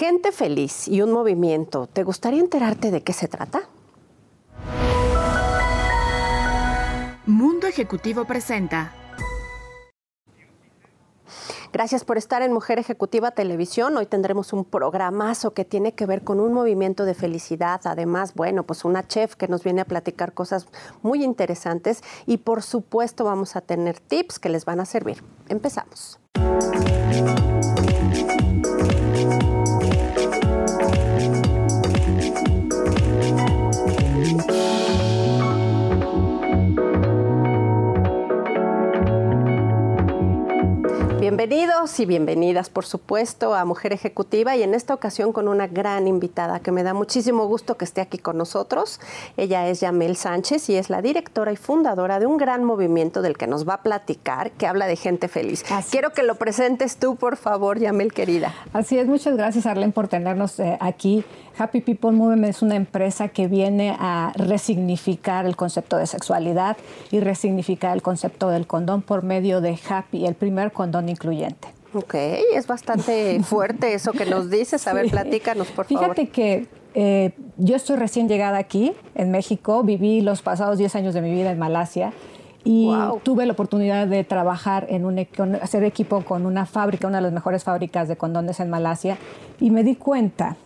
Gente feliz y un movimiento. ¿Te gustaría enterarte de qué se trata? Mundo Ejecutivo presenta Gracias por estar en Mujer Ejecutiva Televisión. Hoy tendremos un programazo que tiene que ver con un movimiento de felicidad. Además, bueno, pues una chef que nos viene a platicar cosas muy interesantes y por supuesto vamos a tener tips que les van a servir. Empezamos. Bienvenidos y bienvenidas, por supuesto, a Mujer Ejecutiva y en esta ocasión con una gran invitada que me da muchísimo gusto que esté aquí con nosotros. Ella es Yamel Sánchez y es la directora y fundadora de un gran movimiento del que nos va a platicar, que habla de gente feliz. Quiero que lo presentes tú, por favor, Yamel, querida. Así es, muchas gracias, Arlen, por tenernos eh, aquí. Happy People Movement es una empresa que viene a resignificar el concepto de sexualidad y resignificar el concepto del condón por medio de Happy, el primer condón Ok, es bastante fuerte eso que nos dices. A ver, platícanos, por favor. Fíjate que eh, yo estoy recién llegada aquí, en México. Viví los pasados 10 años de mi vida en Malasia y tuve la oportunidad de trabajar en un hacer equipo con una fábrica, una de las mejores fábricas de condones en Malasia, y me di cuenta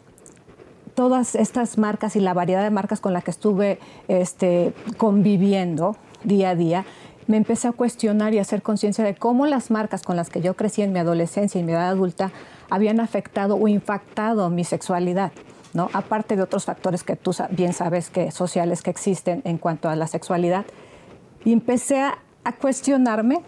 todas estas marcas y la variedad de marcas con las que estuve este, conviviendo día a día, me empecé a cuestionar y a hacer conciencia de cómo las marcas con las que yo crecí en mi adolescencia y mi edad adulta habían afectado o impactado mi sexualidad. ¿no? Aparte de otros factores que tú bien sabes que sociales que existen en cuanto a la sexualidad. Y empecé a, cuestionarme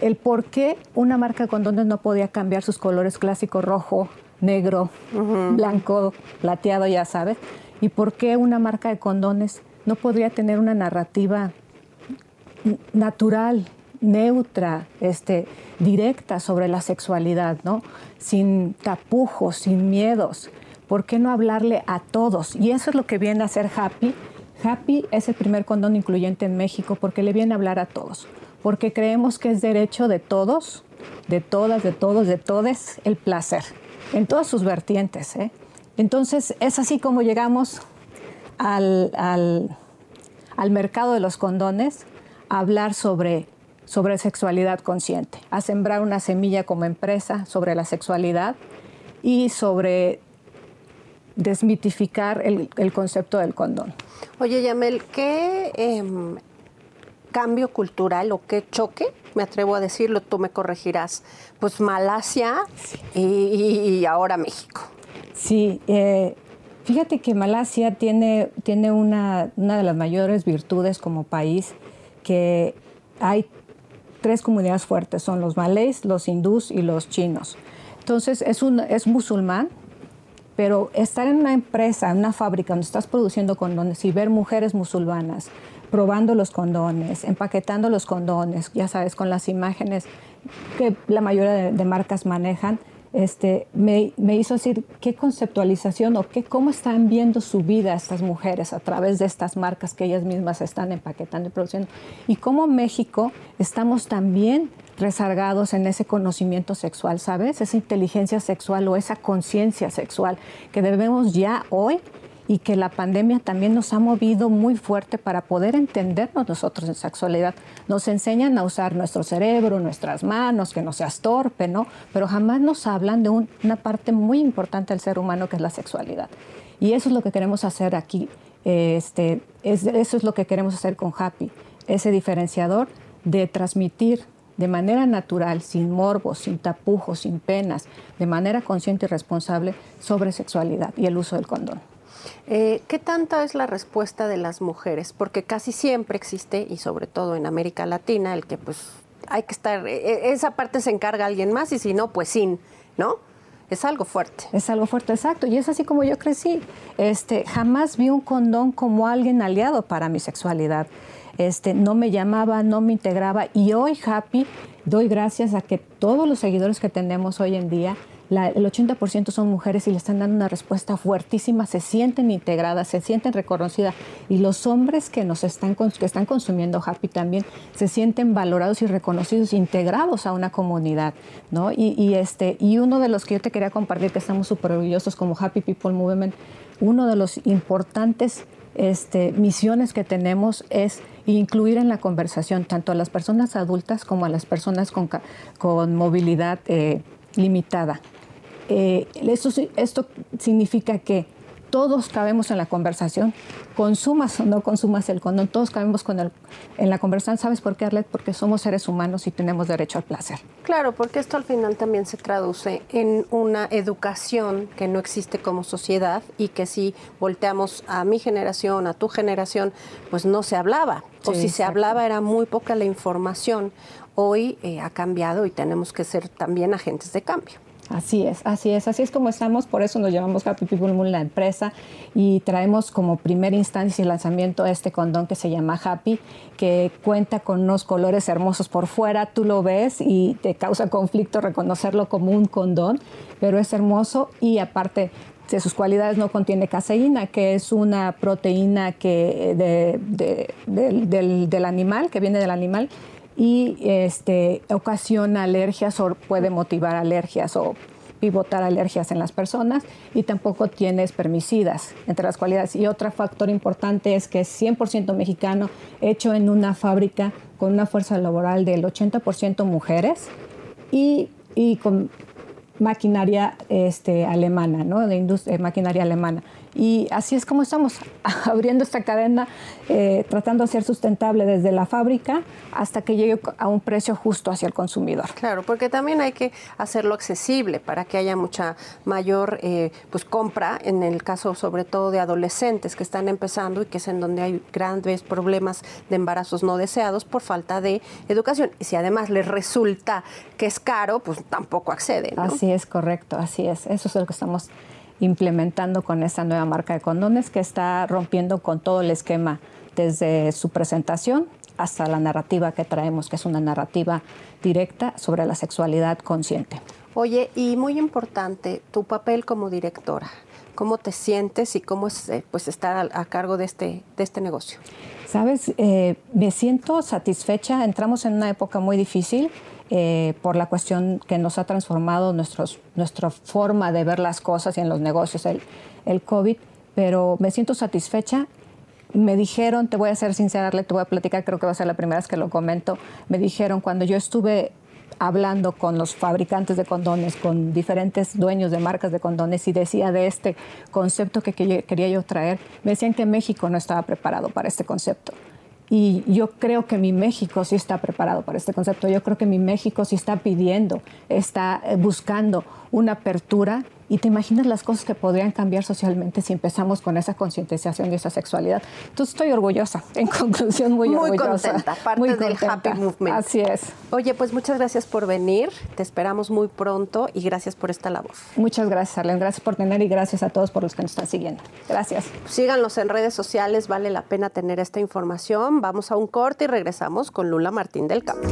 el por qué una marca de condones no podía cambiar sus colores clásicos rojo, negro, blanco, plateado, ya sabes. ¿Y por qué una marca de condones no podría tener una narrativa natural, neutra, este, directa sobre la sexualidad, ¿no? Sin tapujos, sin miedos. ¿Por qué no hablarle a todos? Y eso es lo que viene a ser Happy. Happy es el primer condón incluyente en México porque le viene a hablar a todos. Porque creemos que es derecho de todos, de todas, de todos, de todes, el placer en todas sus vertientes. ¿eh? Entonces, es así como llegamos al, al, mercado de los condones a hablar sobre, sobre sexualidad consciente, a sembrar una semilla como empresa sobre la sexualidad y sobre desmitificar el, el concepto del condón. Oye, Yamel, ¿qué em, cambio cultural o qué choque, me atrevo a decirlo, tú me corregirás, pues Malasia y, ahora México. Sí, eh, fíjate que Malasia tiene, tiene una, una de las mayores virtudes como país, hay tres comunidades fuertes, son los malés, los hindús y los chinos. Entonces es, un, es musulmán, pero estar en una empresa, en una fábrica donde estás produciendo condones y ver mujeres musulmanas, probando los condones, empaquetando los condones, ya sabes, con las imágenes que la mayoría de, marcas manejan, este, me, hizo decir qué conceptualización o qué, cómo están viendo su vida estas mujeres a través de estas marcas que ellas mismas están empaquetando y produciendo. Y cómo México estamos también rezargados en ese conocimiento sexual, ¿sabes? Esa inteligencia sexual o esa conciencia sexual que debemos ya hoy y que la pandemia también nos ha movido muy fuerte para poder entendernos nosotros en sexualidad. Nos enseñan a usar nuestro cerebro, nuestras manos, que no seas torpe, ¿no? Pero jamás nos hablan de una parte muy importante del ser humano que es la sexualidad. Y eso es lo que queremos hacer aquí. Este, eso es lo que queremos hacer con Happy, ese diferenciador de transmitir de manera natural, sin morbos, sin tapujos, sin penas, de manera consciente y responsable sobre sexualidad y el uso del condón. Eh, ¿Qué tanta es la respuesta de las mujeres? Porque casi siempre existe, y sobre todo en América Latina, el que pues hay que estar, e, e, esa parte se encarga alguien más y si no, pues sin, ¿no? Es algo fuerte. Es algo fuerte, exacto. Y es así como yo crecí. Este, jamás vi un condón como alguien aliado para mi sexualidad. Este, no me llamaba, no me integraba. Y hoy, Happy, doy gracias a que todos los seguidores que tenemos hoy en día el 80% son mujeres y le están dando una respuesta fuertísima, se sienten integradas, se sienten reconocidas. Y los hombres que nos están, que están consumiendo Happy también se sienten valorados y reconocidos, integrados a una comunidad. ¿no? Y, este, y uno de los que yo te quería compartir, que estamos súper orgullosos como Happy People Movement, uno de los importantes este, misiones que tenemos es incluir en la conversación tanto a las personas adultas como a las personas con, con movilidad eh, limitada. Eh, esto, esto significa que todos cabemos en la conversación, consumas o no consumas el condón, todos cabemos con el, en la conversación. ¿Sabes por qué, Arlet? Porque somos seres humanos y tenemos derecho al placer. Claro, porque esto al final también se traduce en una educación que no existe como sociedad y que si volteamos a mi generación, a tu generación, pues no se hablaba. o si se hablaba era muy poca la información. Hoy eh, ha cambiado y tenemos que ser también agentes de cambio. Así es, así es, así es como estamos, por eso nos llamamos Happy People Moon la empresa y traemos como primera instancia y lanzamiento este condón que se llama Happy, que cuenta con unos colores hermosos por fuera, tú lo ves y te causa conflicto reconocerlo como un condón, pero es hermoso y aparte de sus cualidades no contiene caseína, que es una proteína que del, del animal, que viene del animal y este, ocasiona alergias o puede motivar alergias o pivotar alergias en las personas y tampoco tiene espermicidas entre las cualidades. Y otro factor importante es que es 100% mexicano, hecho en una fábrica con una fuerza laboral del 80% mujeres y, y con maquinaria este, alemana, ¿no? de industria, maquinaria alemana. Y así es como estamos abriendo esta cadena, eh, tratando de ser sustentable desde la fábrica hasta que llegue a un precio justo hacia el consumidor. Claro, porque también hay que hacerlo accesible para que haya mucha mayor eh, pues compra, en el caso sobre todo de adolescentes que están empezando y que es en donde hay grandes problemas de embarazos no deseados por falta de educación. Y si además les resulta que es caro, pues tampoco acceden. Así es, correcto, así es. Eso es lo que estamos implementando con esta nueva marca de condones que está rompiendo con todo el esquema desde su presentación hasta la narrativa que traemos, que es una narrativa directa sobre la sexualidad consciente. Oye, y muy importante, tu papel como directora, ¿cómo te sientes y cómo es eh, pues, estar a, cargo de este, de este negocio? Sabes, eh, me siento satisfecha, entramos en una época muy difícil, eh, por la cuestión que nos ha transformado nuestros, nuestra forma de ver las cosas y en los negocios, el, el COVID, pero me siento satisfecha. Me dijeron, te voy a ser sincera, te voy a platicar, creo que va a ser la primera vez que lo comento, me dijeron cuando yo estuve hablando con los fabricantes de condones, con diferentes dueños de marcas de condones y decía de este concepto que quería yo traer, me decían que México no estaba preparado para este concepto. Y yo creo que mi México sí está preparado para este concepto. Yo creo que mi México sí está pidiendo, está eh, buscando una apertura y te imaginas las cosas que podrían cambiar socialmente si empezamos con esa concientización de esa sexualidad. Entonces estoy orgullosa, en conclusión muy, muy orgullosa. Contenta, parte muy del Happy Movement. Así es. Oye, pues muchas gracias por venir, te esperamos muy pronto y gracias por esta labor. Muchas gracias, Arlen, gracias por tener y gracias a todos por los que nos están siguiendo. Gracias. Síganos en redes sociales, vale la pena tener esta información. Vamos a un corte y regresamos con Lula Martín del Campo.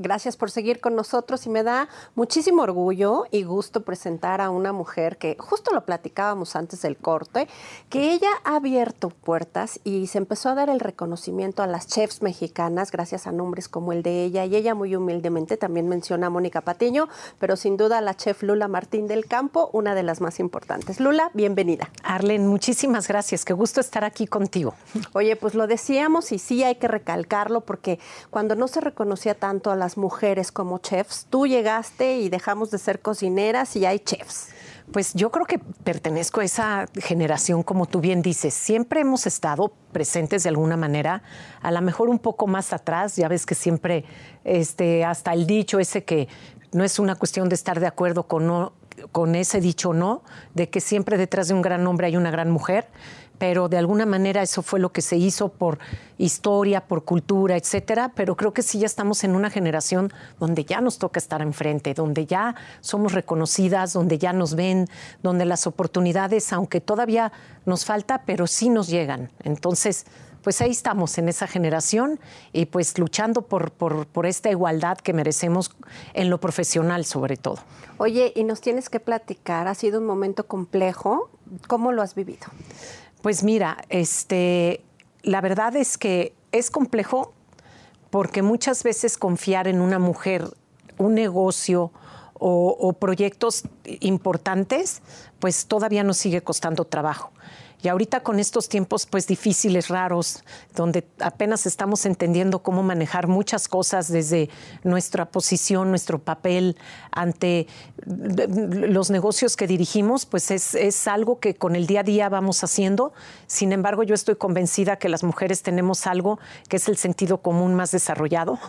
Gracias por seguir con nosotros y me da muchísimo orgullo y gusto presentar a una mujer que justo lo platicábamos antes del corte, que ella ha abierto puertas y se empezó a dar el reconocimiento a las chefs mexicanas gracias a nombres como el de ella y ella muy humildemente también menciona a Mónica Patiño, pero sin duda la chef Lula Martín del Campo, una de las más importantes. Lula, bienvenida. Arlen, muchísimas gracias, qué gusto estar aquí contigo. Oye, pues lo decíamos y sí hay que recalcarlo porque cuando no se reconocía tanto a las mujeres como chefs. Tú llegaste y dejamos de ser cocineras y hay chefs. Pues yo creo que pertenezco a esa generación, como tú bien dices. Siempre hemos estado presentes de alguna manera, a lo mejor un poco más atrás. Ya ves que siempre, este, hasta el dicho ese que no es una cuestión de estar de acuerdo con, con ese dicho no, de que siempre detrás de un gran hombre hay una gran mujer pero de alguna manera eso fue lo que se hizo por historia, por cultura, etcétera. Pero creo que sí ya estamos en una generación donde ya nos toca estar enfrente, donde ya somos reconocidas, donde ya nos ven, donde las oportunidades, aunque todavía nos falta, pero sí nos llegan. Entonces, pues ahí estamos en esa generación y pues luchando por, por, esta igualdad que merecemos en lo profesional sobre todo. Oye, y nos tienes que platicar, ha sido un momento complejo, ¿cómo lo has vivido? Pues mira, este, la verdad es que es complejo porque muchas veces confiar en una mujer, un negocio o, o proyectos importantes, pues todavía nos sigue costando trabajo. Y ahorita con estos tiempos pues difíciles, raros, donde apenas estamos entendiendo cómo manejar muchas cosas desde nuestra posición, nuestro papel ante los negocios que dirigimos, pues es, es algo que con el día a día vamos haciendo. Sin embargo, yo estoy convencida que las mujeres tenemos algo que es el sentido común más desarrollado.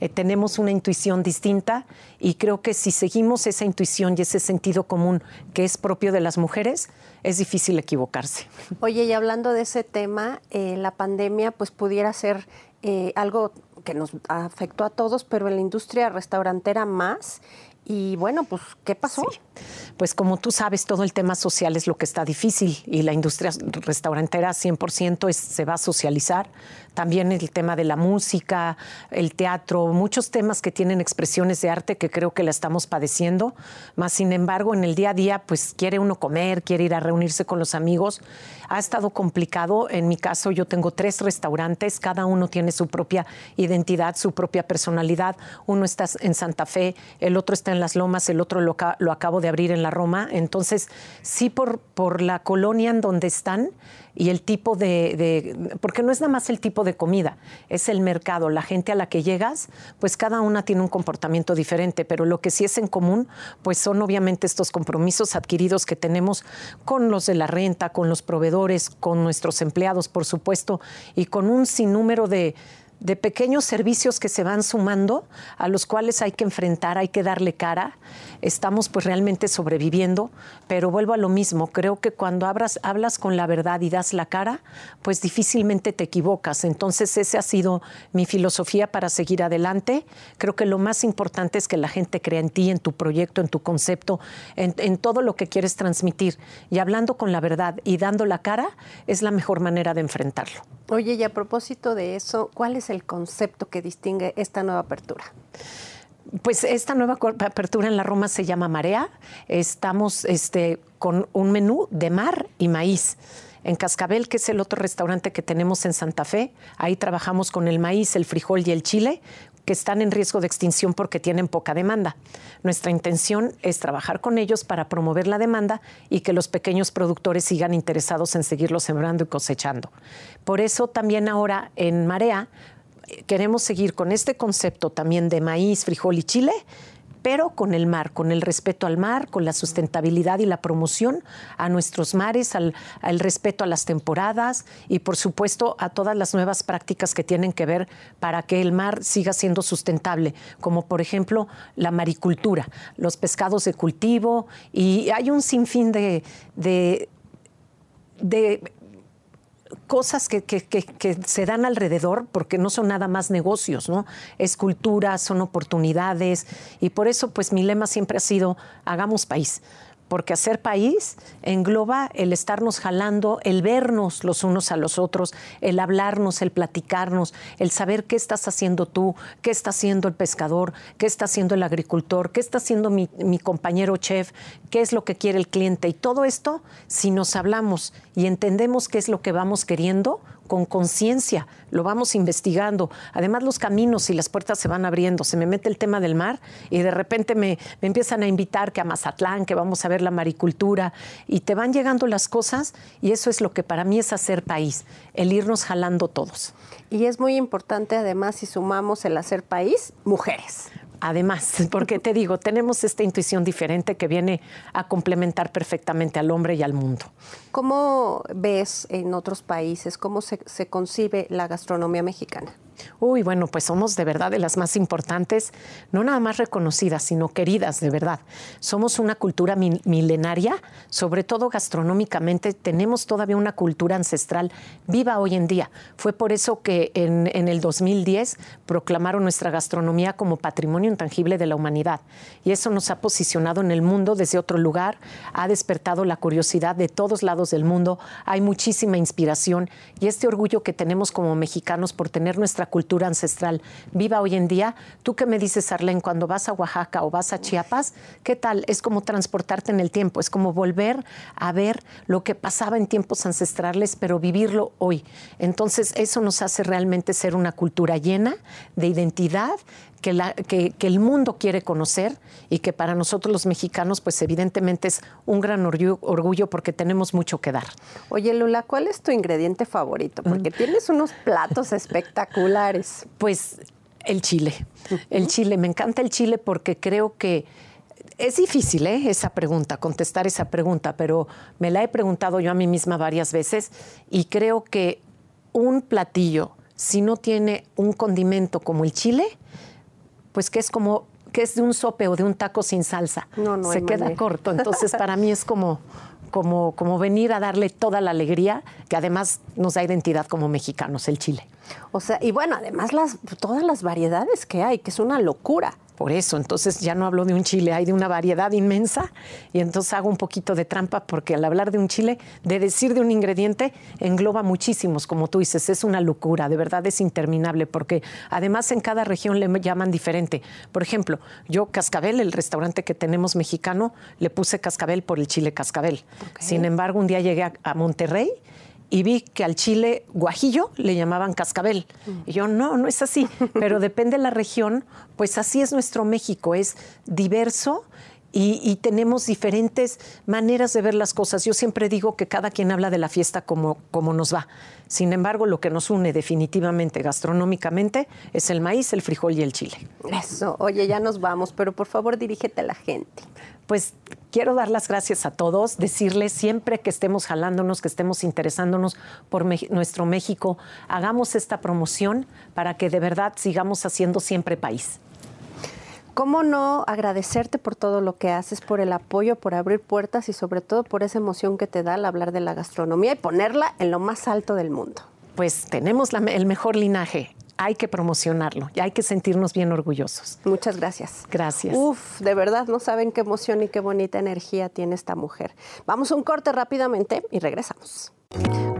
Eh, tenemos una intuición distinta y creo que si seguimos esa intuición y ese sentido común que es propio de las mujeres, es difícil equivocarse. Oye, y hablando de ese tema, eh, la pandemia pues pudiera ser eh, algo que nos afectó a todos, pero en la industria restaurantera más. Y bueno, pues, ¿qué pasó? Pues como tú sabes, todo el tema social es lo que está difícil y la industria restaurantera 100% se va a socializar. También el tema de la música, el teatro, muchos temas que tienen expresiones de arte que creo que la estamos padeciendo. Más sin embargo, en el día a día, pues quiere uno comer, quiere ir a reunirse con los amigos. Ha estado complicado. En mi caso, yo tengo tres restaurantes, cada uno tiene su propia identidad, su propia personalidad. Uno está en Santa Fe, el otro está en Las Lomas, el otro lo, lo acabo de abrir en la Roma. Entonces, sí por, por la colonia en donde están y el tipo de, porque no es nada más el tipo de comida, es el mercado, la gente a la que llegas, pues cada una tiene un comportamiento diferente, pero lo que sí es en común, pues son obviamente estos compromisos adquiridos que tenemos con los de la renta, con los proveedores, con nuestros empleados, por supuesto, y con un sinnúmero de, de pequeños servicios que se van sumando, a los cuales hay que enfrentar, hay que darle cara. Estamos pues realmente sobreviviendo, pero vuelvo a lo mismo, creo que cuando hablas, hablas con la verdad y das la cara, pues difícilmente te equivocas. Entonces esa ha sido mi filosofía para seguir adelante. Creo que lo más importante es que la gente crea en ti, en tu proyecto, en tu concepto, en, todo lo que quieres transmitir. Y hablando con la verdad y dando la cara es la mejor manera de enfrentarlo. Oye, y a propósito de eso, ¿cuál es el concepto que distingue esta nueva apertura? Pues esta nueva apertura en la Roma se llama Marea. Estamos este, con un menú de mar y maíz. En Cascabel, que es el otro restaurante que tenemos en Santa Fe, ahí trabajamos con el maíz, el frijol y el chile, que están en riesgo de extinción porque tienen poca demanda. Nuestra intención es trabajar con ellos para promover la demanda y que los pequeños productores sigan interesados en seguirlo sembrando y cosechando. Por eso también ahora en Marea queremos seguir con este concepto también de maíz, frijol y chile, pero con el mar, con el respeto al mar, con la sustentabilidad y la promoción a nuestros mares, al, respeto a las temporadas y por supuesto a todas las nuevas prácticas que tienen que ver para que el mar siga siendo sustentable, como por ejemplo la maricultura, los pescados de cultivo. Y hay un sinfín de, de cosas que, se dan alrededor, porque no son nada más negocios, ¿no? Es cultura, son oportunidades, y por eso, pues mi lema siempre ha sido, hagamos país porque hacer país engloba el estarnos jalando, el vernos los unos a los otros, el hablarnos, el platicarnos, el saber qué estás haciendo tú, qué está haciendo el pescador, qué está haciendo el agricultor, qué está haciendo mi, mi compañero chef, qué es lo que quiere el cliente. Y todo esto, si nos hablamos y entendemos qué es lo que vamos queriendo, con conciencia, lo vamos investigando. Además, los caminos y las puertas se van abriendo. Se me mete el tema del mar y de repente me, empiezan a invitar que a Mazatlán, que vamos a ver la maricultura, y te van llegando las cosas y eso es lo que para mí es hacer país, el irnos jalando todos. Y es muy importante, además, si sumamos el hacer país, mujeres. Además, porque te digo, tenemos esta intuición diferente que viene a complementar perfectamente al hombre y al mundo. ¿Cómo ves en otros países, cómo se, concibe la gastronomía mexicana? Uy, bueno, pues somos de verdad de las más importantes, no nada más reconocidas, sino queridas, de verdad. Somos una cultura milenaria, sobre todo gastronómicamente, tenemos todavía una cultura ancestral viva hoy en día. Fue por eso que en, el 2010 proclamaron nuestra gastronomía como patrimonio intangible de la humanidad. Y eso nos ha posicionado en el mundo desde otro lugar, ha despertado la curiosidad de todos lados del mundo, hay muchísima inspiración y este orgullo que tenemos como mexicanos por tener nuestra cultura ancestral viva hoy en día. ¿Tú qué me dices, Arlene, cuando vas a Oaxaca o vas a Chiapas? ¿Qué tal? Es como transportarte en el tiempo, es como volver a ver lo que pasaba en tiempos ancestrales, pero vivirlo hoy. Entonces, eso nos hace realmente ser una cultura llena de identidad, que, la, que, el mundo quiere conocer y que para nosotros los mexicanos, pues evidentemente es un gran orgullo, porque tenemos mucho que dar. Oye, Lula, ¿cuál es tu ingrediente favorito? Porque mm. tienes unos platos espectaculares. Pues el chile. El chile. Me encanta el chile porque creo que es difícil ¿eh? esa pregunta, contestar esa pregunta, pero me la he preguntado yo a mí misma varias veces y creo que un platillo, si no tiene un condimento como el chile, pues que es como que es de un sope o de un taco sin salsa. No, no Se queda corto. Entonces, para mí es como, como, como venir a darle toda la alegría que además nos da identidad como mexicanos, el chile. O sea, y bueno, además las, todas las variedades que hay, que es una locura por eso. Entonces ya no hablo de un chile, hay de una variedad inmensa y entonces hago un poquito de trampa porque al hablar de un chile, de decir de un ingrediente, engloba muchísimos, como tú dices, es una locura, de verdad es interminable porque además en cada región le llaman diferente. Por ejemplo, yo Cascabel, el restaurante que tenemos mexicano, le puse Cascabel por el chile Cascabel. Sin embargo, un día llegué a Monterrey y vi que al chile guajillo le llamaban cascabel. Y yo, no, no es así, pero depende de la región, pues así es nuestro México, es diverso y, tenemos diferentes maneras de ver las cosas. Yo siempre digo que cada quien habla de la fiesta como, como nos va. Sin embargo, lo que nos une definitivamente gastronómicamente es el maíz, el frijol y el chile. Eso, oye, ya nos vamos, pero por favor dirígete a la gente. Pues quiero dar las gracias a todos, decirles siempre que estemos jalándonos, que estemos interesándonos por nuestro México, hagamos esta promoción para que de verdad sigamos haciendo siempre país. ¿Cómo no agradecerte por todo lo que haces, por el apoyo, por abrir puertas y sobre todo por esa emoción que te da al hablar de la gastronomía y ponerla en lo más alto del mundo? Pues tenemos el mejor linaje. Hay que promocionarlo y hay que sentirnos bien orgullosos. Muchas gracias. Gracias. Uf, de verdad no saben qué emoción y qué bonita energía tiene esta mujer. Vamos a un corte rápidamente y regresamos.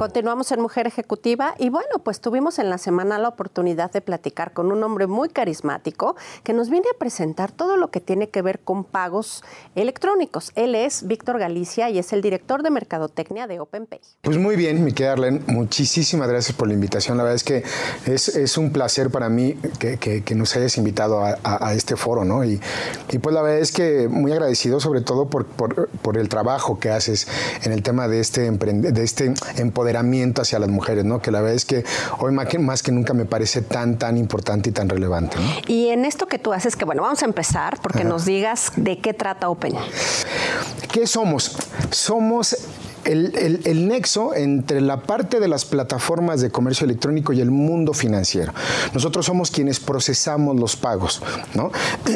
Continuamos en Mujer Ejecutiva y bueno, pues tuvimos en la semana la oportunidad de platicar con un hombre muy carismático que nos viene a presentar todo lo que tiene que ver con pagos electrónicos. Él es Víctor Galicia y es el director de Mercadotecnia de OpenPay. Pues muy bien, mi querida Arlen, muchísimas gracias por la invitación. La verdad es que es, un placer para mí que, nos hayas invitado a, este foro, ¿no? Y, pues la verdad es que muy agradecido sobre todo por, el trabajo que haces en el tema de este, de este empoderamiento hacia las mujeres, ¿no? Que la verdad es que hoy más que, nunca me parece tan, tan importante y tan relevante. Y en esto que tú haces, que bueno, vamos a empezar porque nos digas de qué trata Open. ¿Qué somos? Somos el, nexo entre la parte de las plataformas de comercio electrónico y el mundo financiero. Nosotros somos quienes procesamos los pagos, ¿no?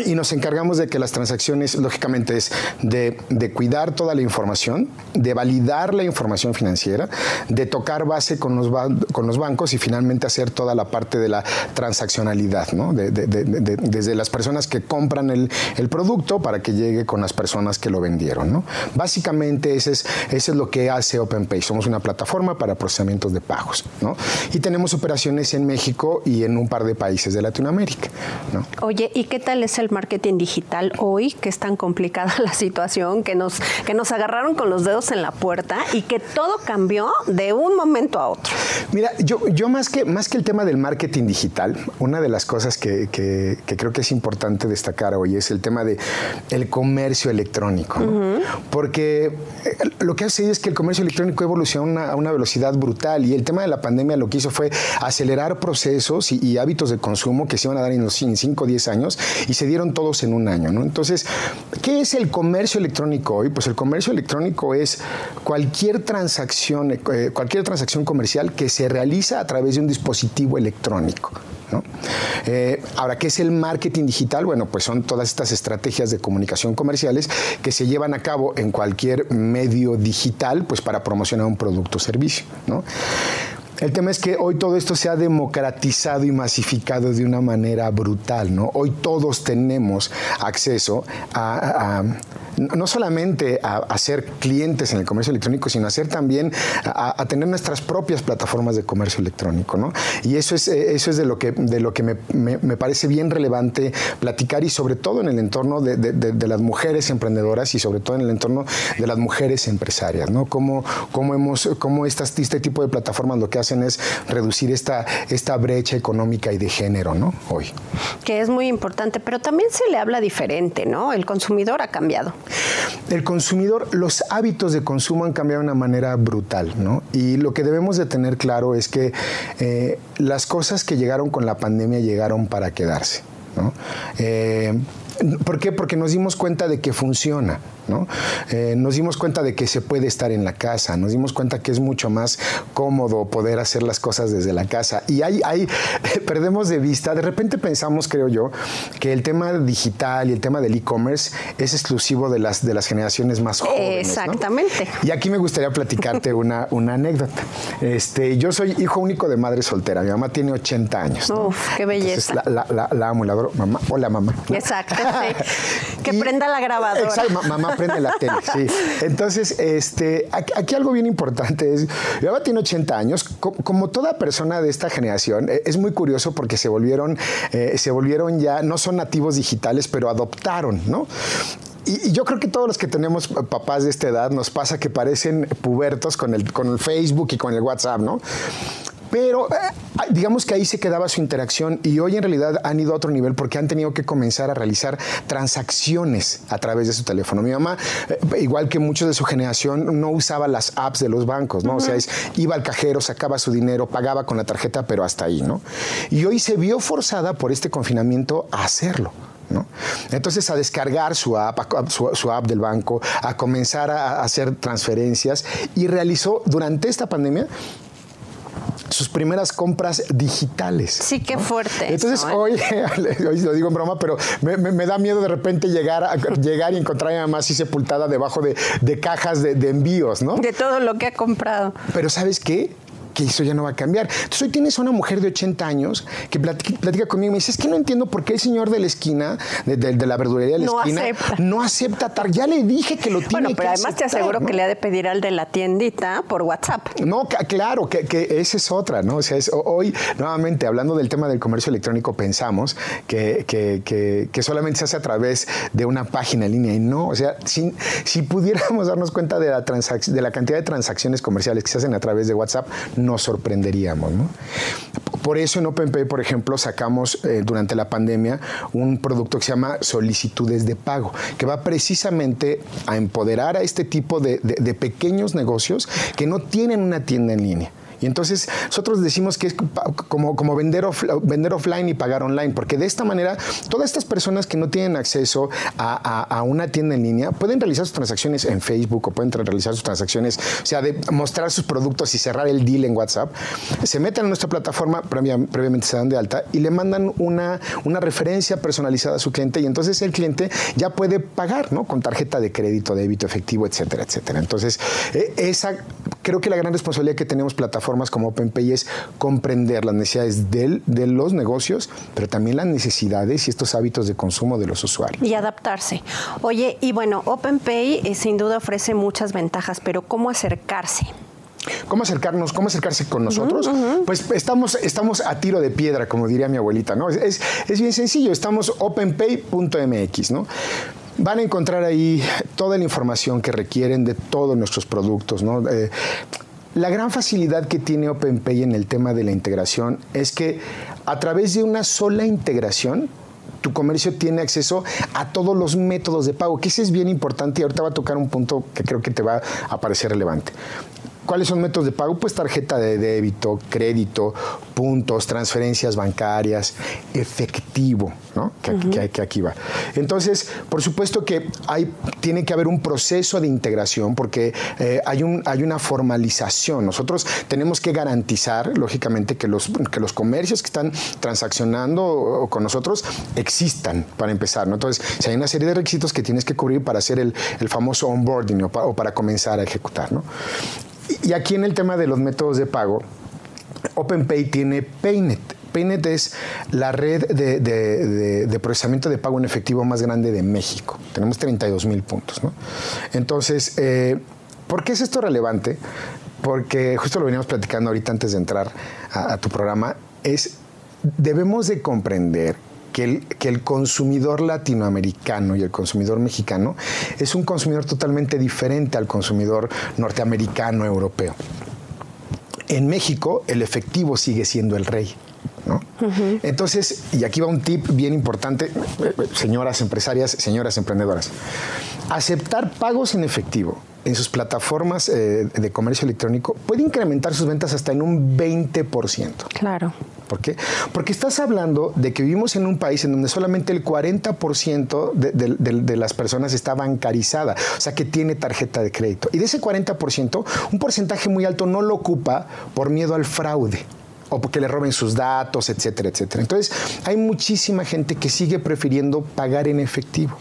Y nos encargamos de que las transacciones, lógicamente, es de, cuidar toda la información, de validar la información financiera, de tocar base con los, con los bancos y finalmente hacer toda la parte de la transaccionalidad, ¿no? desde las personas que compran el, producto para que llegue con las personas que lo vendieron, ¿no? Básicamente, ese es, ese es lo que que hace OpenPay. Somos una plataforma para procesamientos de pagos, ¿no? Y tenemos operaciones en México y en un par de países de Latinoamérica, ¿no? Oye, ¿y qué tal es el marketing digital hoy, que es tan complicada la situación, que nos, que nos agarraron con los dedos en la puerta y que todo cambió de un momento a otro? Mira, yo, yo más, que, más que el tema del marketing digital, una de las cosas que, que, creo que es importante destacar hoy es el tema de el comercio electrónico, porque eh, lo que hace es que el comercio electrónico evolucionó a una velocidad brutal y el tema de la pandemia lo que hizo fue acelerar procesos y, hábitos de consumo que se iban a dar en los 5 o 10 años y se dieron todos en un año. Entonces, ¿qué es el comercio electrónico hoy? Pues el comercio electrónico es cualquier transacción, eh, cualquier transacción comercial que se realiza a través de un dispositivo electrónico. Eh, ahora, ¿qué es el marketing digital? Bueno, pues son todas estas estrategias de comunicación comerciales que se llevan a cabo en cualquier medio digital, pues para promocionar un producto o servicio. El tema es que hoy todo esto se ha democratizado y masificado de una manera brutal. Hoy todos tenemos acceso a, no solamente a, ser clientes en el comercio electrónico, sino a también a, tener nuestras propias plataformas de comercio electrónico, ¿no? Y eso es, eso es de lo que, de lo que me, parece bien relevante platicar y sobre todo en el entorno de, las mujeres emprendedoras y sobre todo en el entorno de las mujeres empresarias, ¿no? Cómo, cómo hemos, cómo estas, este tipo de plataformas lo que hacen es reducir esta, esta brecha económica y de género, ¿no? Hoy. Que es muy importante, pero también se le habla diferente, ¿no? El consumidor ha cambiado. El consumidor, los hábitos de consumo han cambiado de una manera brutal, ¿no? Y lo que debemos de tener claro es que eh, las cosas que llegaron con la pandemia llegaron para quedarse, ¿no? Eh, ¿Por qué? Porque nos dimos cuenta de que funciona. ¿no? Eh, nos dimos cuenta de que se puede estar en la casa, nos dimos cuenta que es mucho más cómodo poder hacer las cosas desde la casa. Y ahí, ahí perdemos de vista, de repente pensamos, creo yo, que el tema digital y el tema del e-commerce es exclusivo de las, de las generaciones más jóvenes. Exactamente. Y aquí me gustaría platicarte una, una anécdota. Este, yo soy hijo único de madre soltera, mi mamá tiene 80 años. Uf, qué belleza. la, la, la, amo, la adoro. Mamá, hola mamá. Exacto, Que prenda la grabadora. Exacto, mamá prende la tele, sí. Entonces, este, aquí, algo bien importante es, mi mamá tiene 80 años, como toda persona de esta generación, e, es muy curioso porque se volvieron, eh, se volvieron ya, no son nativos digitales, pero adoptaron, ¿no? Y, yo creo que todos los que tenemos papás de esta edad nos pasa que parecen pubertos con el, con el Facebook y con el WhatsApp, ¿no? Pero eh, digamos que ahí se quedaba su interacción y hoy en realidad han ido a otro nivel porque han tenido que comenzar a realizar transacciones a través de su teléfono. Mi mamá, eh, igual que muchos de su generación, no usaba las apps de los bancos, ¿no? O sea, iba al cajero, sacaba su dinero, pagaba con la tarjeta, pero hasta ahí, ¿no? Y hoy se vio forzada por este confinamiento a hacerlo. ¿No? Entonces a descargar su app, su, app del banco, a comenzar a hacer transferencias y realizó durante esta pandemia sus primeras compras digitales. Sí, qué fuerte. Entonces, ¿eh? hoy, hoy lo digo en broma, pero me, da miedo de repente llegar, a, llegar y encontrar a mi mamá así sepultada debajo de, cajas de, de, envíos, ¿no? De todo lo que ha comprado. Pero ¿sabes qué? Que eso ya no va a cambiar. Entonces hoy tienes a una mujer de 80 años que platica, conmigo y me dice, es que no entiendo por qué el señor de la esquina, de, la verdulería de la esquina, no acepta tar. Ya le dije que lo tiene bueno, pero además te aseguro que le ha de pedir al de la tiendita por WhatsApp. No, claro, que, esa es otra, ¿no? O sea, hoy, nuevamente, hablando del tema del comercio electrónico, pensamos que, que, solamente se hace a través de una página en línea y no, o sea, si, si pudiéramos darnos cuenta de la, de la cantidad de transacciones comerciales que se hacen a través de WhatsApp, nos sorprenderíamos. Por eso en OpenPay, por ejemplo, sacamos eh, durante la pandemia un producto que se llama solicitudes de pago, que va precisamente a empoderar a este tipo de pequeños negocios que no tienen una tienda en línea. Y entonces nosotros decimos que es como, como vender, vender offline y pagar online, porque de esta manera todas estas personas que no tienen acceso a, una tienda en línea pueden realizar sus transacciones en Facebook o pueden realizar sus transacciones, o sea, de mostrar sus productos y cerrar el deal en WhatsApp. Se meten a nuestra plataforma, previamente se dan de alta y le mandan una, una referencia personalizada a su cliente y entonces el cliente ya puede pagar, ¿no? Con tarjeta de crédito, débito, efectivo, etcétera, etcétera. Entonces, e, esa creo que la gran responsabilidad que tenemos plataformas como OpenPay es comprender las necesidades de los negocios, pero también las necesidades y estos hábitos de consumo de los usuarios. Y adaptarse. Oye, y bueno, OpenPay eh, sin duda ofrece muchas ventajas, pero ¿cómo acercarse? ¿Cómo acercarnos? ¿Cómo acercarse con nosotros? Pues estamos, estamos a tiro de piedra, como diría mi abuelita, ¿no? Es, es bien sencillo, estamos openpay.mx, ¿no? Van a encontrar ahí toda la información que requieren de todos nuestros productos. Eh, la gran facilidad que tiene OpenPay en el tema de la integración es que a través de una sola integración, tu comercio tiene acceso a todos los métodos de pago, que ese es bien importante y ahorita va a tocar un punto que creo que te va a parecer relevante. ¿Cuáles son métodos de pago? Pues tarjeta de débito, crédito, puntos, transferencias bancarias, efectivo, ¿no? Que, aquí va. Entonces, por supuesto que hay, tiene que haber un proceso de integración porque eh, hay, un, hay una formalización. Nosotros tenemos que garantizar, lógicamente, que los, que los comercios que están transaccionando con nosotros existan, para empezar, ¿no? Entonces, si hay una serie de requisitos que tienes que cubrir para hacer el, famoso onboarding o para, o para comenzar a ejecutar, ¿no? Y aquí en el tema de los métodos de pago, OpenPay tiene Paynet. Paynet es la red de, procesamiento de pago en efectivo más grande de México. Tenemos 32 mil puntos. ¿no? Entonces, eh, ¿por qué es esto relevante? Porque justo lo veníamos platicando ahorita antes de entrar a, tu programa, es debemos de comprender que el, el, consumidor latinoamericano y el consumidor mexicano es un consumidor totalmente diferente al consumidor norteamericano, europeo. En México el efectivo sigue siendo el rey. Entonces, y aquí va un tip bien importante, señoras empresarias, señoras emprendedoras. Aceptar pagos en efectivo en sus plataformas eh, de comercio electrónico puede incrementar sus ventas hasta en un 20%. Claro. ¿Por qué? Porque estás hablando de que vivimos en un país en donde solamente el 40% de, las personas está bancarizada, o sea que tiene tarjeta de crédito. Y de ese 40%, un porcentaje muy alto no lo ocupa por miedo al fraude o porque le roben sus datos, etcétera, etcétera. Entonces, hay muchísima gente que sigue prefiriendo pagar en efectivo.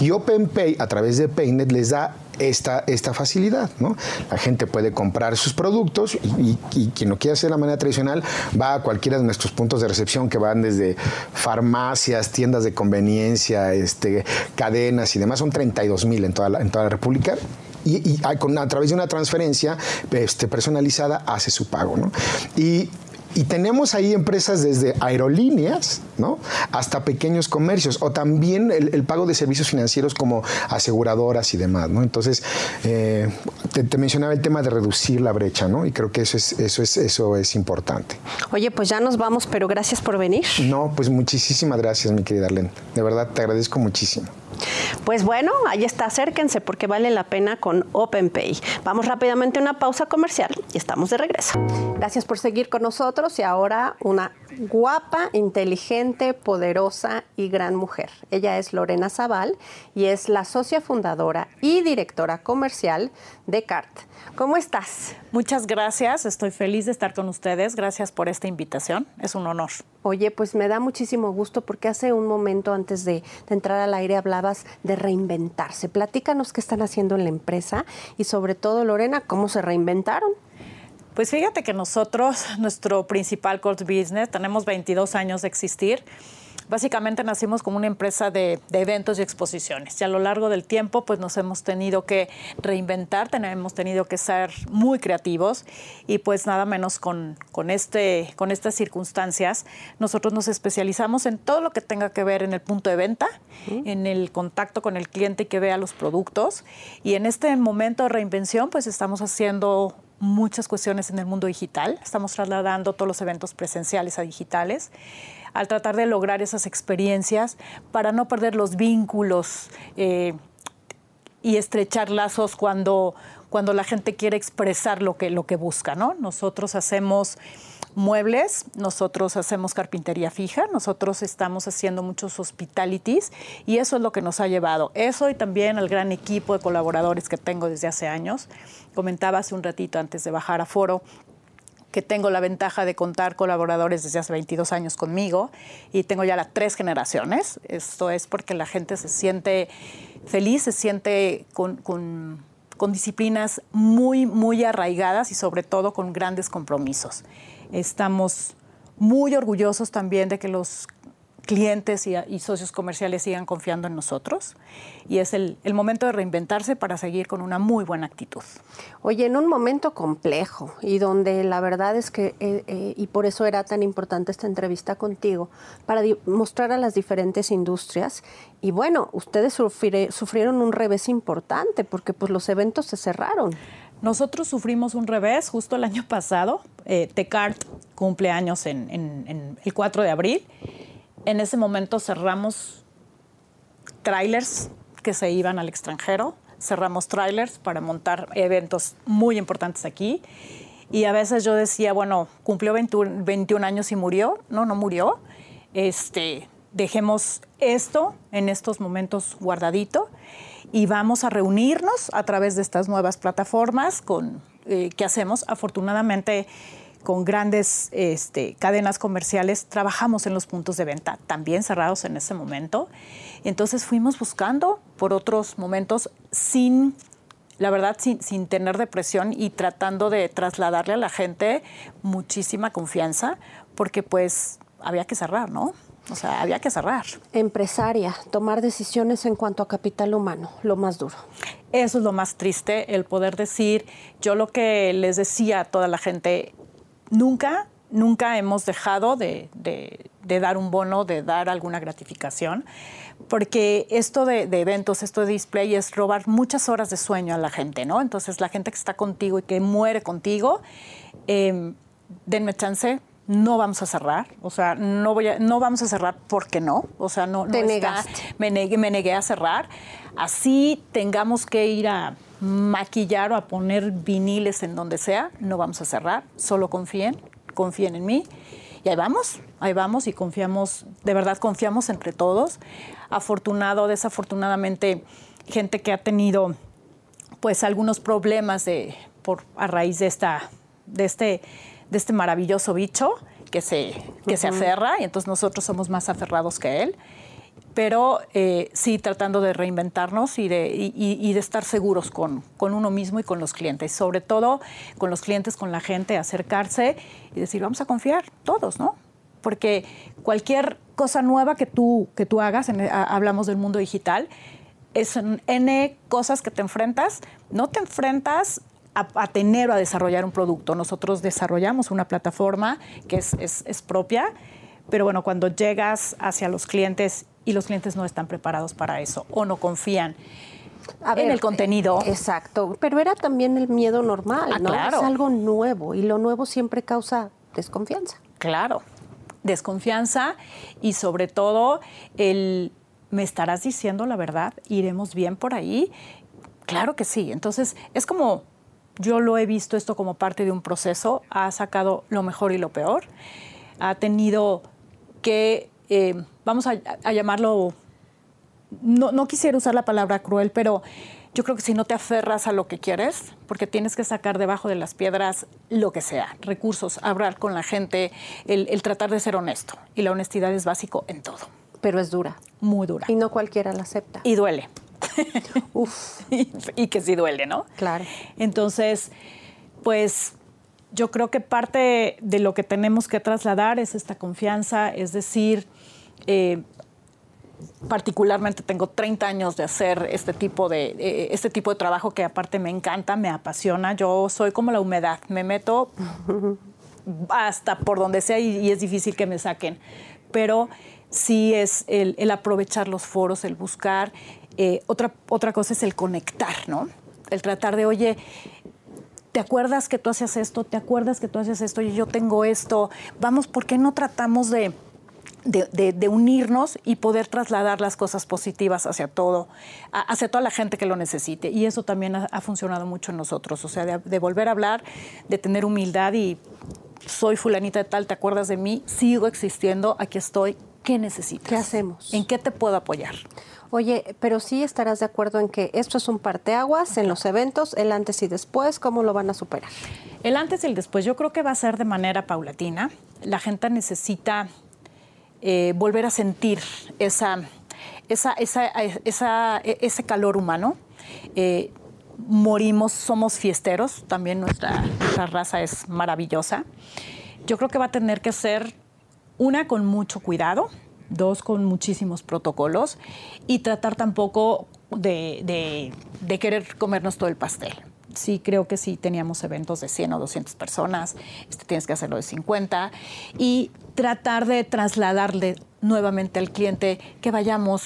Y OpenPay, a través de Paynet, les da esta, esta facilidad. ¿no? La gente puede comprar sus productos y, quien no quiera hacer de la manera tradicional va a cualquiera de nuestros puntos de recepción que van desde farmacias, tiendas de conveniencia, este, cadenas y demás. Son 32 mil en toda la, en toda la República y, a, través de una transferencia este, personalizada hace su pago. ¿no? Y y tenemos ahí empresas desde aerolíneas, ¿no? Hasta pequeños comercios, o también el, pago de servicios financieros como aseguradoras y demás, ¿no? Entonces, eh, te, mencionaba el tema de reducir la brecha, ¿no? Y creo que eso es, eso es, eso es importante. Oye, pues ya nos vamos, pero gracias por venir. No, pues muchísimas gracias, mi querida Arlene. De verdad, te agradezco muchísimo. Pues bueno, ahí está, acérquense porque vale la pena con OpenPay. Vamos rápidamente a una pausa comercial y estamos de regreso. Gracias por seguir con nosotros y ahora una guapa, inteligente, poderosa y gran mujer. Ella es Lorena Zaval y es la socia fundadora y directora comercial de CART. ¿Cómo estás? Muchas gracias, estoy feliz de estar con ustedes. Gracias por esta invitación, es un honor. Oye, pues me da muchísimo gusto porque hace un momento antes de, entrar al aire hablabas de reinventarse. Platícanos qué están haciendo en la empresa y sobre todo, Lorena, cómo se reinventaron. Pues fíjate que nosotros, nuestro principal core business, tenemos 22 años de existir. Básicamente nacimos como una empresa de, eventos y exposiciones. Y a lo largo del tiempo pues nos hemos tenido que reinventar, hemos tenido que ser muy creativos y pues nada menos con, con, este, con estas circunstancias nosotros nos especializamos en todo lo que tenga que ver en el punto de venta, en el contacto con el cliente que vea los productos. Y en este momento de reinvención pues estamos haciendo muchas cuestiones en el mundo digital, estamos trasladando todos los eventos presenciales a digitales al tratar de lograr esas experiencias para no perder los vínculos eh, y estrechar lazos cuando, cuando la gente quiere expresar lo que, lo que busca. ¿no? Nosotros hacemos muebles, nosotros hacemos carpintería fija, nosotros estamos haciendo muchos hospitalities y eso es lo que nos ha llevado. Eso y también al gran equipo de colaboradores que tengo desde hace años. Comentaba hace un ratito antes de bajar a foro que tengo la ventaja de contar colaboradores desde hace 22 años conmigo y tengo ya las tres generaciones. Esto es porque la gente se siente feliz, se siente con, con, con disciplinas muy, muy arraigadas y sobre todo con grandes compromisos. Estamos muy orgullosos también de que los clientes y, socios comerciales sigan confiando en nosotros y es el, momento de reinventarse para seguir con una muy buena actitud. Oye, en un momento complejo y donde la verdad es que, eh, eh, y por eso era tan importante esta entrevista contigo, para mostrar a las diferentes industrias y bueno, ustedes sufrieron un revés importante porque pues los eventos se cerraron. Nosotros sufrimos un revés justo el año pasado. Eh, Tecart cumple años en, el 4 de abril en ese momento cerramos trailers que se iban al extranjero, cerramos trailers para montar eventos muy importantes aquí. Y a veces yo decía, bueno, cumplió 21, 21 años y murió. No, no murió. Este, dejemos esto en estos momentos guardadito y vamos a reunirnos a través de estas nuevas plataformas con, eh, que hacemos. Afortunadamente, con grandes este, cadenas comerciales, trabajamos en los puntos de venta, también cerrados en ese momento. Entonces fuimos buscando por otros momentos sin, la verdad, sin, sin tener depresión y tratando de trasladarle a la gente muchísima confianza, porque pues había que cerrar, ¿no? O sea, había que cerrar. Empresaria, tomar decisiones en cuanto a capital humano, lo más duro. Eso es lo más triste, el poder decir, yo lo que les decía a toda la gente, nunca, nunca hemos dejado de, dar un bono, de dar alguna gratificación, porque esto de, eventos, esto de display es robar muchas horas de sueño a la gente, ¿no? Entonces, la gente que está contigo y que muere contigo, eh, denme chance, no vamos a cerrar, o sea, no voy a, no vamos a cerrar porque no, o sea, no, no está, me negué, me negué a cerrar. Así tengamos que ir a maquillar o a poner viniles en donde sea, no vamos a cerrar, solo confíen, confíen en mí. Y ahí vamos, ahí vamos y confiamos, de verdad confiamos entre todos. Afortunado, desafortunadamente, gente que ha tenido pues algunos problemas de, por, a raíz de, esta, de, este, de este maravilloso bicho que se, que se aferra y entonces nosotros somos más aferrados que él. Pero eh, sí tratando de reinventarnos y de, y, de estar seguros con, con, uno mismo y con los clientes, sobre todo con los clientes, con la gente, acercarse y decir, vamos a confiar todos, ¿no? Porque cualquier cosa nueva que tú, que tú hagas, hablamos del mundo digital, es N cosas que te enfrentas, no te enfrentas a, tener o a desarrollar un producto. Nosotros desarrollamos una plataforma que es, es, es propia, pero bueno, cuando llegas hacia los clientes y los clientes no están preparados para eso o no confían. en el contenido. Exacto, pero era también el miedo normal, ah, ¿no? Claro. Es algo nuevo y lo nuevo siempre causa desconfianza. Claro, desconfianza y sobre todo el me estarás diciendo la verdad, iremos bien por ahí. Claro que sí. Entonces, es como yo lo he visto esto como parte de un proceso, ha sacado lo mejor y lo peor, ha tenido que eh, vamos a, llamarlo, no, quisiera usar la palabra cruel, pero yo creo que si no te aferras a lo que quieres, porque tienes que sacar debajo de las piedras lo que sea, recursos, hablar con la gente, el, tratar de ser honesto. Y la honestidad es básico en todo. Pero es dura. Muy dura. Y no cualquiera la acepta. Y duele. Uf. y que sí duele, ¿no? Claro. Entonces, pues yo creo que parte de lo que tenemos que trasladar es esta confianza, es decir, eh, particularmente tengo 30 años de hacer este tipo de, eh, este tipo de trabajo que aparte me encanta, me apasiona. Yo soy como la humedad, me meto hasta por donde sea y, es difícil que me saquen. Pero sí es el, aprovechar los foros, el buscar. Eh, otra, otra cosa es el conectar, ¿no? El tratar de, oye, ¿te acuerdas que tú hacías esto? ¿Te acuerdas que tú hacías esto? Y yo tengo esto. Vamos, ¿por qué no tratamos de de, unirnos y poder trasladar las cosas positivas hacia todo, hacia toda la gente que lo necesite. Y eso también ha, funcionado mucho en nosotros, o sea, de, volver a hablar, de tener humildad y soy fulanita de tal, ¿te acuerdas de mí? Sigo existiendo, aquí estoy, ¿qué necesitas? ¿Qué hacemos? ¿En qué te puedo apoyar? Oye, pero sí estarás de acuerdo en que esto es un parteaguas en los eventos, el antes y después, ¿cómo lo van a superar? El antes y el después, yo creo que va a ser de manera paulatina. La gente necesita eh, volver a sentir esa, esa, esa, ese calor humano. Eh, morimos, somos fiesteros, también nuestra, nuestra raza es maravillosa. Yo creo que va a tener que ser una con mucho cuidado, dos con muchísimos protocolos y tratar tampoco de, de, querer comernos todo el pastel sí creo que sí teníamos eventos de 100 o 200 personas, este, tienes que hacerlo de 50 y tratar de trasladarle nuevamente al cliente que vayamos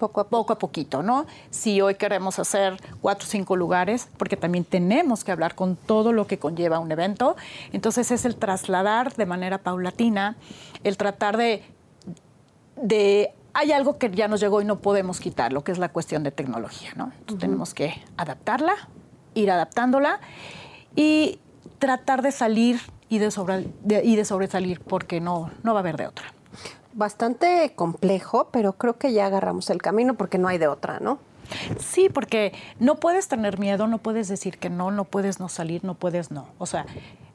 poco a poco a poquito, ¿no? Si hoy queremos hacer cuatro o cinco lugares, porque también tenemos que hablar con todo lo que conlleva un evento, entonces es el trasladar de manera paulatina, el tratar de, de hay algo que ya nos llegó y no podemos quitar, lo que es la cuestión de tecnología, ¿no? Tenemos que adaptarla, ir adaptándola y tratar de salir y de, y de sobresalir, porque no, no va a haber de otra. Bastante complejo, pero creo que ya agarramos el camino porque no hay de otra, ¿no? Sí, porque no puedes tener miedo, no puedes decir que no, no puedes no salir, no puedes no. O sea,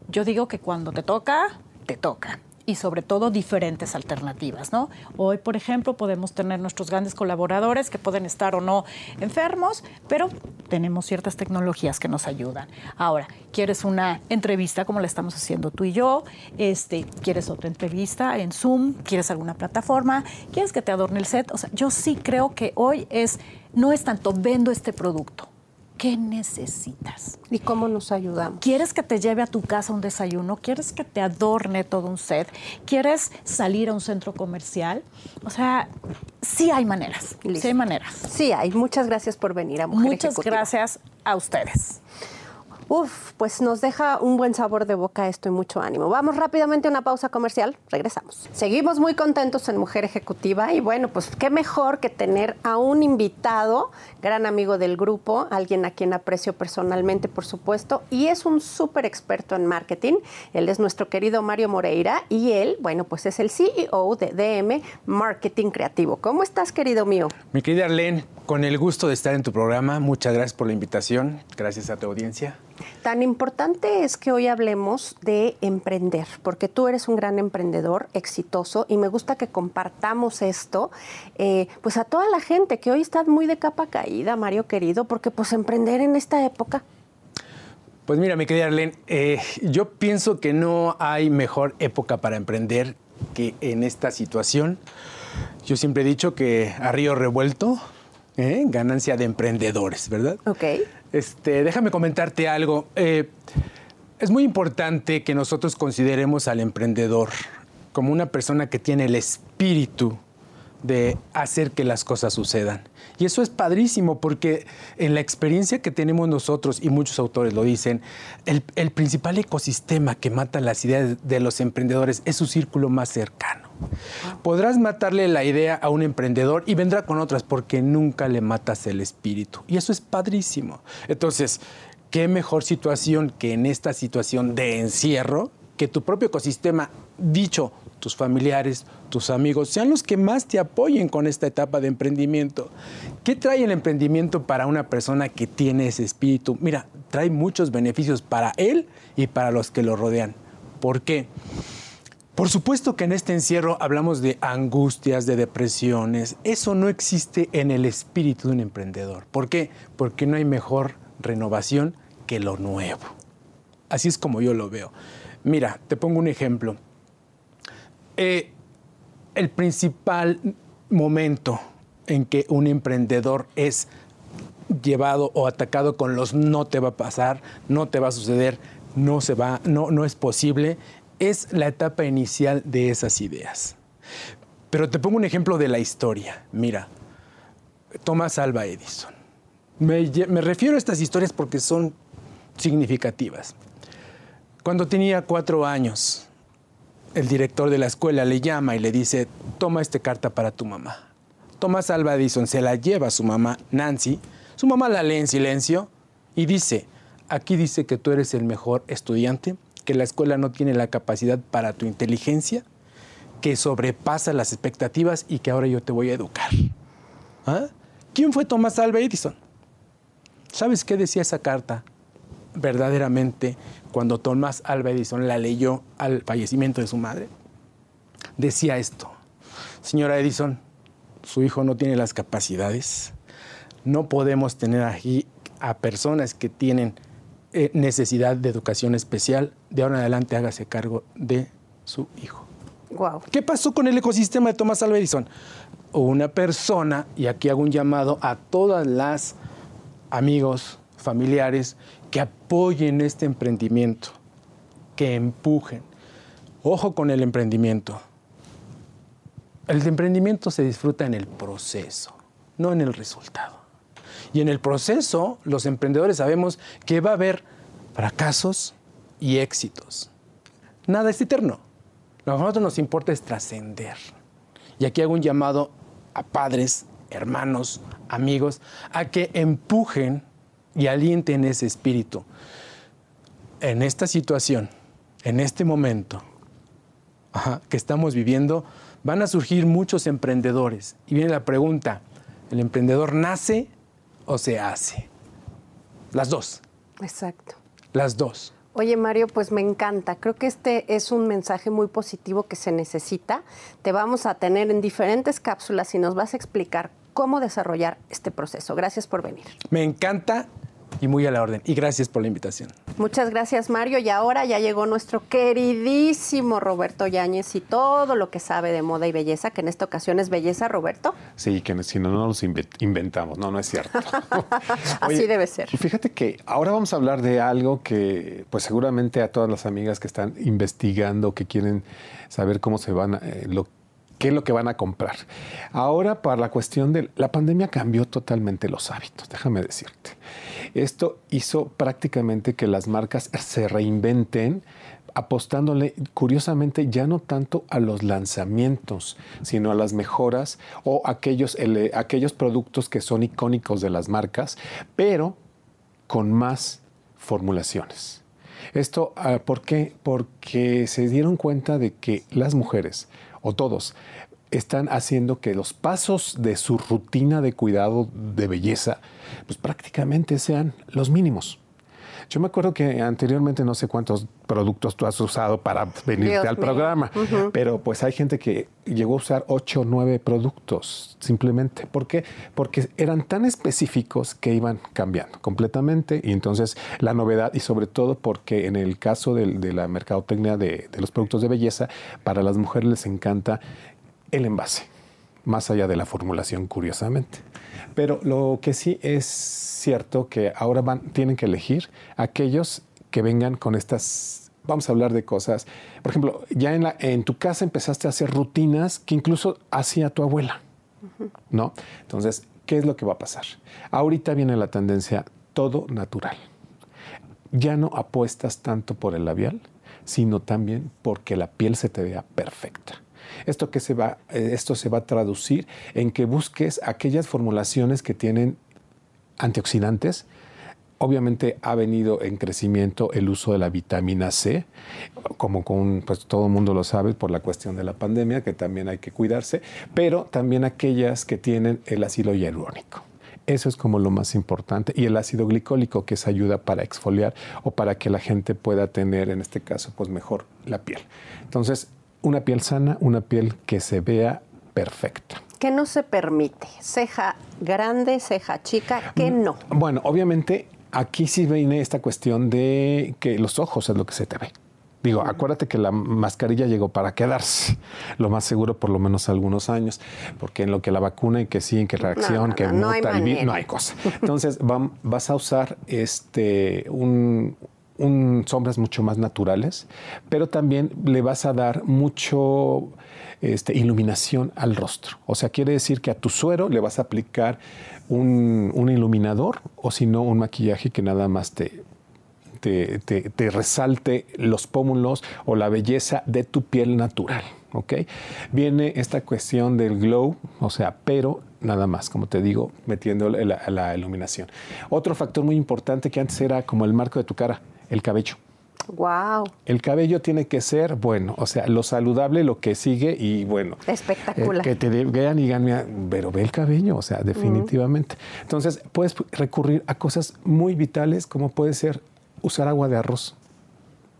yo digo que cuando te toca, te toca y sobre todo diferentes alternativas, ¿no? Hoy, por ejemplo, podemos tener nuestros grandes colaboradores que pueden estar o no enfermos, pero tenemos ciertas tecnologías que nos ayudan. Ahora, ¿quieres una entrevista como la estamos haciendo tú y yo? Este, ¿quieres otra entrevista en Zoom? ¿Quieres alguna plataforma? ¿Quieres que te adorne el set? O sea, yo sí creo que hoy es no es tanto vendo este producto ¿Qué necesitas? ¿Y cómo nos ayudamos? ¿Quieres que te lleve a tu casa un desayuno? ¿Quieres que te adorne todo un set? ¿Quieres salir a un centro comercial? O sea, sí hay maneras. Sí hay maneras. Sí hay. Muchas gracias por venir a Mujer Muchas gracias a ustedes. Uf, pues nos deja un buen sabor de boca esto y mucho ánimo. Vamos rápidamente a una pausa comercial, regresamos. Seguimos muy contentos en Mujer Ejecutiva y bueno, pues qué mejor que tener a un invitado, gran amigo del grupo, alguien a quien aprecio personalmente, por supuesto, y es un súper experto en marketing. Él es nuestro querido Mario Moreira y él, bueno, pues es el CEO de DM Marketing Creativo. ¿Cómo estás, querido mío? Mi querida Arlene, con el gusto de estar en tu programa, muchas gracias por la invitación, gracias a tu audiencia. Tan importante es que hoy hablemos de emprender, porque tú eres un gran emprendedor exitoso y me gusta que compartamos esto, eh, pues a toda la gente que hoy está muy de capa caída, Mario querido, porque pues emprender en esta época. Pues mira, mi querida Arlene, eh, yo pienso que no hay mejor época para emprender que en esta situación. Yo siempre he dicho que a río revuelto, ¿eh? ganancia de emprendedores, ¿verdad? Ok. Este, déjame comentarte algo. Eh, es muy importante que nosotros consideremos al emprendedor como una persona que tiene el espíritu de hacer que las cosas sucedan. Y eso es padrísimo porque en la experiencia que tenemos nosotros, y muchos autores lo dicen, el, el principal ecosistema que mata las ideas de los emprendedores es su círculo más cercano. Podrás matarle la idea a un emprendedor y vendrá con otras porque nunca le matas el espíritu. Y eso es padrísimo. Entonces, ¿qué mejor situación que en esta situación de encierro, que tu propio ecosistema, dicho tus familiares, tus amigos, sean los que más te apoyen con esta etapa de emprendimiento. ¿Qué trae el emprendimiento para una persona que tiene ese espíritu? Mira, trae muchos beneficios para él y para los que lo rodean. ¿Por qué? Por supuesto que en este encierro hablamos de angustias, de depresiones. Eso no existe en el espíritu de un emprendedor. ¿Por qué? Porque no hay mejor renovación que lo nuevo. Así es como yo lo veo. Mira, te pongo un ejemplo. Eh, el principal momento en que un emprendedor es llevado o atacado con los no te va a pasar, no te va a suceder, no se va, no, no es posible, es la etapa inicial de esas ideas. Pero te pongo un ejemplo de la historia. Mira, Thomas Alva Edison. Me, refiero a estas historias porque son significativas. Cuando tenía cuatro años, el director de la escuela le llama y le dice, toma esta carta para tu mamá. Thomas Alva Edison se la lleva a su mamá, Nancy. Su mamá la lee en silencio y dice, aquí dice que tú eres el mejor estudiante que la escuela no tiene la capacidad para tu inteligencia, que sobrepasa las expectativas y que ahora yo te voy a educar. ¿Ah? ¿Quién fue Thomas Alva Edison? ¿Sabes qué decía esa carta verdaderamente cuando Thomas Alva Edison la leyó al fallecimiento de su madre? Decía esto, señora Edison, su hijo no tiene las capacidades, no podemos tener aquí a personas que tienen eh, necesidad de educación especial, de ahora en adelante hágase cargo de su hijo. Wow. ¿Qué pasó con el ecosistema de Thomas Alva Edison? Una persona, y aquí hago un llamado a todas las amigos, familiares, que apoyen este emprendimiento, que empujen. Ojo con el emprendimiento. El emprendimiento se disfruta en el proceso, no en el resultado. Y en el proceso, los emprendedores sabemos que va a haber fracasos y éxitos. Nada es eterno. Lo que a nosotros nos importa es trascender. Y aquí hago un llamado a padres, hermanos, amigos, a que empujen y alienten ese espíritu. En esta situación, en este momento que estamos viviendo, van a surgir muchos emprendedores. Y viene la pregunta, ¿el emprendedor nace o se hace? Las dos. Exacto. Las dos. Oye, Mario, pues me encanta. Creo que este es un mensaje muy positivo que se necesita. Te vamos a tener en diferentes cápsulas y nos vas a explicar cómo desarrollar este proceso. Gracias por venir. Me encanta y muy a la orden. Y gracias por la invitación. Muchas gracias, Mario. Y ahora ya llegó nuestro queridísimo Roberto Yáñez y todo lo que sabe de moda y belleza, que en esta ocasión es belleza, Roberto. Sí, que si no, no nos inventamos. No, no es cierto. Así debe ser. Fíjate que ahora vamos a hablar de algo que, pues seguramente a todas las amigas que están investigando, que quieren saber cómo se van, eh, lo qué es lo que van a comprar. Ahora, para la cuestión de la pandemia cambió totalmente los hábitos, déjame decirte. Esto hizo prácticamente que las marcas se reinventen apostándole curiosamente ya no tanto a los lanzamientos, sino a las mejoras o aquellos, aquellos productos que son icónicos de las marcas, pero con más formulaciones. Esto, ah, ¿por qué? Porque se dieron cuenta de que las mujeres, o todos, están haciendo que los pasos de su rutina de cuidado de belleza, pues prácticamente sean los mínimos. Yo me acuerdo que anteriormente no sé cuántos productos tú has usado para venirte al programa, pero pues hay gente que llegó a usar ocho o nueve productos simplemente. ¿Por qué? Porque eran tan específicos que iban cambiando completamente y entonces la novedad y sobre todo porque en el caso de, la mercadotecnia de, de los productos de belleza, para las mujeres les encanta el envase, más allá de la formulación, curiosamente. Pero lo que sí es cierto que ahora van, tienen que elegir aquellos que vengan con estas, vamos a hablar de cosas, por ejemplo, ya en, tu casa empezaste a hacer rutinas que incluso hacía tu abuela, ¿no? Entonces, ¿qué es lo que va a pasar? Ahorita viene la tendencia todo natural. Ya no apuestas tanto por el labial, sino también porque la piel se te vea perfecta. Esto, que se va, eh, esto se va a traducir en que busques aquellas formulaciones que tienen antioxidantes, Obviamente ha venido en crecimiento el uso de la vitamina C, como pues todo el mundo lo sabe por la cuestión de la pandemia, que también hay que cuidarse, pero también aquellas que tienen el ácido hialurónico. Eso es como lo más importante. Y el ácido glicólico, que es ayuda para exfoliar o para que la gente pueda tener, en este caso, pues mejor la piel. Entonces, una piel sana, una piel que se vea perfecta. ¿Qué no se permite? ¿Ceja grande, ceja chica? ¿Qué mm, no? Bueno, obviamente aquí sí viene esta cuestión de que los ojos es lo que se te ve. Digo, acuérdate que la mascarilla llegó para quedarse, lo más seguro por lo menos algunos años, porque en lo que la vacuna y que sí, en que reacción, que muta no hay cosa. Entonces vas a usar este un, sombras mucho más naturales, pero también le vas a dar mucho este, iluminación al rostro. O sea, quiere decir que a tu suero le vas a aplicar un, iluminador o si no, un maquillaje que nada más te, te, te, resalte los pómulos o la belleza de tu piel natural. ¿ok? Viene esta cuestión del glow, o sea, pero nada más, como te digo, metiendo la iluminación. Otro factor muy importante que antes era como el marco de tu cara el cabello. Wow. El cabello tiene que ser bueno, o sea, lo saludable, lo que sigue y bueno. Espectacular. que te vean y digan, pero ve el cabello, o sea, definitivamente. Entonces, puedes recurrir a cosas muy vitales como puede ser usar agua de arroz.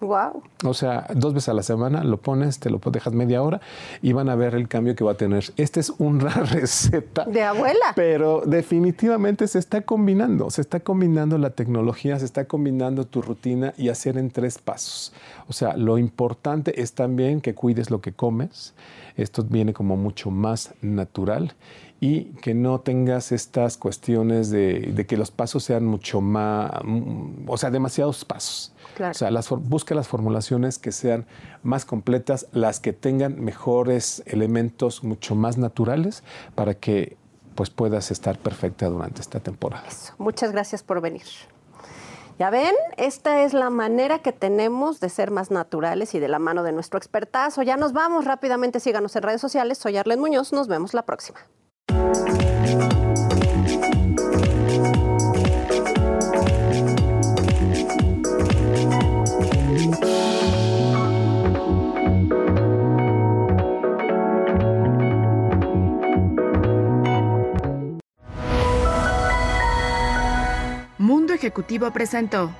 Wow. O sea, dos veces a la semana lo pones, te lo dejas media hora y van a ver el cambio que va a tener. Esta es una receta. De abuela. Pero definitivamente se está combinando, se está combinando la tecnología, se está combinando tu rutina y hacer en tres pasos. O sea, lo importante es también que cuides lo que comes. Esto viene como mucho más natural y que no tengas estas cuestiones de, de que los pasos sean mucho más, mm, o sea, demasiados pasos. O sea, las, busca las formulaciones que sean más completas, las que tengan mejores elementos mucho más naturales para que pues puedas estar perfecta durante esta temporada. Muchas gracias por venir. Ya ven, esta es la manera que tenemos de ser más naturales y de la mano de nuestro expertazo. Ya nos vamos rápidamente, síganos en redes sociales. Soy Arlen Muñoz, nos vemos la próxima. Mundo Ejecutivo presentó